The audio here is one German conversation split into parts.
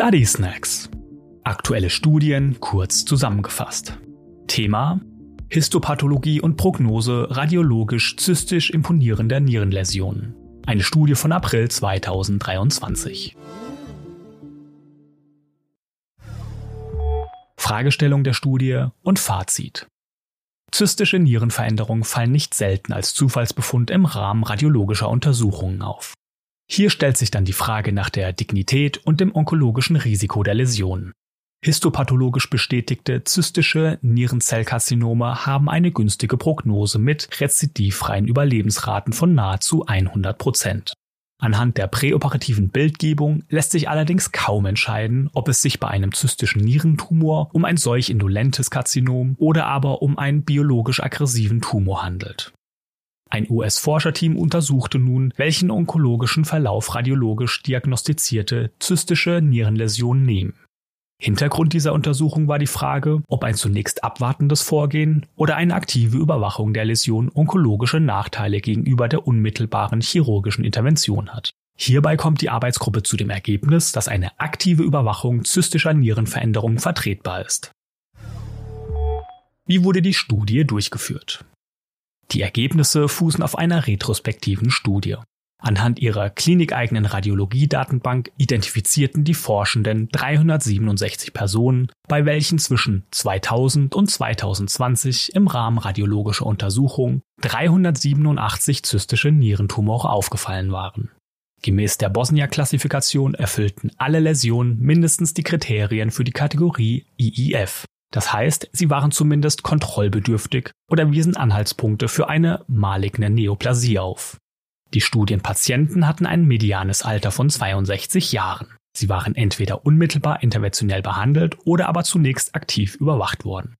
Study Snacks. Aktuelle Studien kurz zusammengefasst. Thema Histopathologie und Prognose radiologisch zystisch imponierender Nierenläsionen. Eine Studie von April 2023. Fragestellung der Studie und Fazit. Zystische Nierenveränderungen fallen nicht selten als Zufallsbefund im Rahmen radiologischer Untersuchungen auf. Hier stellt sich dann die Frage nach der Dignität und dem onkologischen Risiko der Läsion. Histopathologisch bestätigte zystische Nierenzellkarzinome haben eine günstige Prognose mit rezidivfreien Überlebensraten von nahezu 100 Prozent. Anhand der präoperativen Bildgebung lässt sich allerdings kaum entscheiden, ob es sich bei einem zystischen Nierentumor um ein solch indolentes Karzinom oder aber um einen biologisch aggressiven Tumor handelt. Ein US-Forscherteam untersuchte nun, welchen onkologischen Verlauf radiologisch diagnostizierte zystische Nierenläsionen nehmen. Hintergrund dieser Untersuchung war die Frage, ob ein zunächst abwartendes Vorgehen oder eine aktive Überwachung der Läsion onkologische Nachteile gegenüber der unmittelbaren chirurgischen Intervention hat. Hierbei kommt die Arbeitsgruppe zu dem Ergebnis, dass eine aktive Überwachung zystischer Nierenveränderungen vertretbar ist. Wie wurde die Studie durchgeführt? Die Ergebnisse fußen auf einer retrospektiven Studie. Anhand ihrer klinikeigenen Radiologiedatenbank identifizierten die Forschenden 367 Personen, bei welchen zwischen 2000 und 2020 im Rahmen radiologischer Untersuchungen 387 zystische Nierentumore aufgefallen waren. Gemäß der Bosnia-Klassifikation erfüllten alle Läsionen mindestens die Kriterien für die Kategorie IIF, das heißt, sie waren zumindest kontrollbedürftig oder wiesen Anhaltspunkte für eine maligne Neoplasie auf. Die Studienpatienten hatten ein medianes Alter von 62 Jahren. Sie waren entweder unmittelbar interventionell behandelt oder aber zunächst aktiv überwacht worden.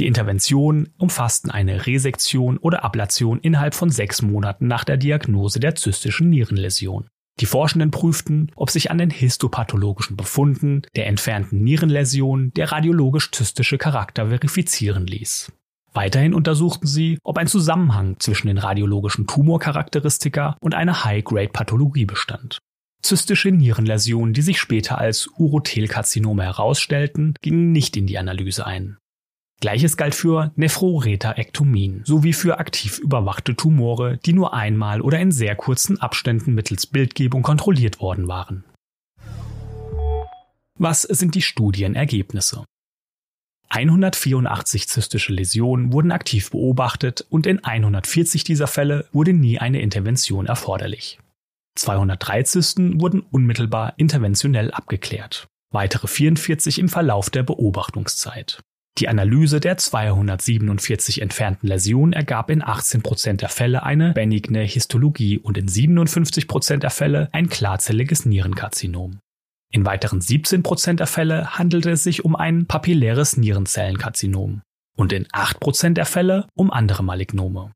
Die Interventionen umfassten eine Resektion oder Ablation innerhalb von sechs Monaten nach der Diagnose der zystischen Nierenläsion. Die Forschenden prüften, ob sich an den histopathologischen Befunden der entfernten Nierenläsion der radiologisch-zystische Charakter verifizieren ließ. Weiterhin untersuchten sie, ob ein Zusammenhang zwischen den radiologischen Tumorcharakteristika und einer High-Grade-Pathologie bestand. Zystische Nierenläsionen, die sich später als Urothelkarzinome herausstellten, gingen nicht in die Analyse ein. Gleiches galt für Nephrorethaektomien sowie für aktiv überwachte Tumore, die nur einmal oder in sehr kurzen Abständen mittels Bildgebung kontrolliert worden waren. Was sind die Studienergebnisse? 184 zystische Läsionen wurden aktiv beobachtet und in 140 dieser Fälle wurde nie eine Intervention erforderlich. 203 Zysten wurden unmittelbar interventionell abgeklärt, weitere 44 im Verlauf der Beobachtungszeit. Die Analyse der 247 entfernten Läsionen ergab in 18% der Fälle eine benigne Histologie und in 57% der Fälle ein klarzelliges Nierenkarzinom. In weiteren 17% der Fälle handelte es sich um ein papilläres Nierenzellenkarzinom und in 8% der Fälle um andere Malignome.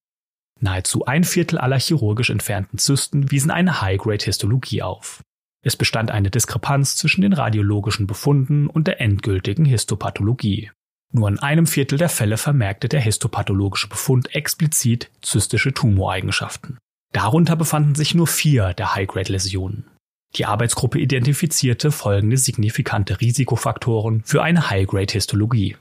Nahezu ein Viertel aller chirurgisch entfernten Zysten wiesen eine High-Grade-Histologie auf. Es bestand eine Diskrepanz zwischen den radiologischen Befunden und der endgültigen Histopathologie. Nur in einem Viertel der Fälle vermerkte der histopathologische Befund explizit zystische Tumoreigenschaften. Darunter befanden sich nur vier der High-Grade-Läsionen. Die Arbeitsgruppe identifizierte folgende signifikante Risikofaktoren für eine High-Grade-Histologie.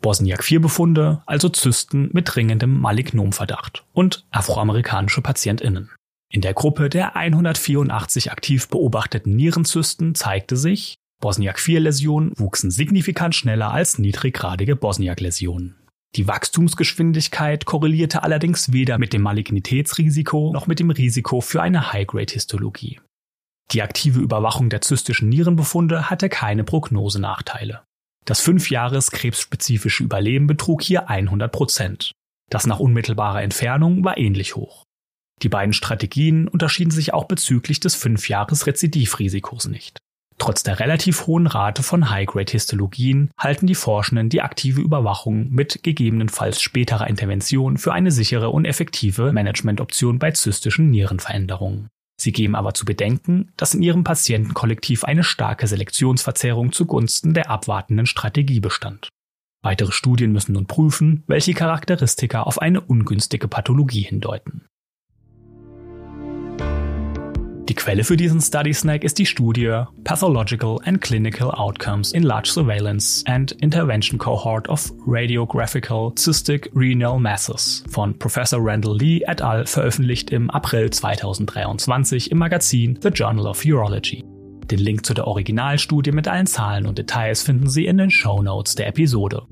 Bosniak-4-Befunde, also Zysten mit dringendem Malignomverdacht und afroamerikanische PatientInnen. In der Gruppe der 184 aktiv beobachteten Nierenzysten zeigte sich, Bosniak-4-Läsionen wuchsen signifikant schneller als niedriggradige Bosniak-Läsionen. Die Wachstumsgeschwindigkeit korrelierte allerdings weder mit dem Malignitätsrisiko noch mit dem Risiko für eine High-Grade-Histologie. Die aktive Überwachung der zystischen Nierenbefunde hatte keine Prognosenachteile. Das 5-Jahres-krebsspezifische Überleben betrug hier 100 Prozent. Das nach unmittelbarer Entfernung war ähnlich hoch. Die beiden Strategien unterschieden sich auch bezüglich des 5-Jahres-Rezidivrisikos nicht. Trotz der relativ hohen Rate von High-Grade-Histologien halten die Forschenden die aktive Überwachung mit gegebenenfalls späterer Intervention für eine sichere und effektive Managementoption bei zystischen Nierenveränderungen. Sie geben aber zu bedenken, dass in ihrem Patientenkollektiv eine starke Selektionsverzerrung zugunsten der abwartenden Strategie bestand. Weitere Studien müssen nun prüfen, welche Charakteristika auf eine ungünstige Pathologie hindeuten. Die Quelle für diesen Study Snack ist die Studie Pathological and Clinical Outcomes in Large Surveillance and Intervention Cohort of Radiographical Cystic Renal Masses von Professor Randall Lee et al. veröffentlicht im April 2023 im Magazin The Journal of Urology. Den Link zu der Originalstudie mit allen Zahlen und Details finden Sie in den Show Notes der Episode.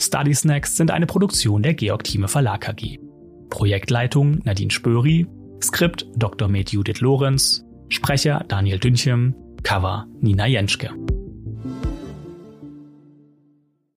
Study Snacks sind eine Produktion der Georg Thieme Verlag AG. Projektleitung Nadine Spöri, Skript Dr. Med Judith Lorenz, Sprecher Daniel Dünchem, Cover Nina Jenschke.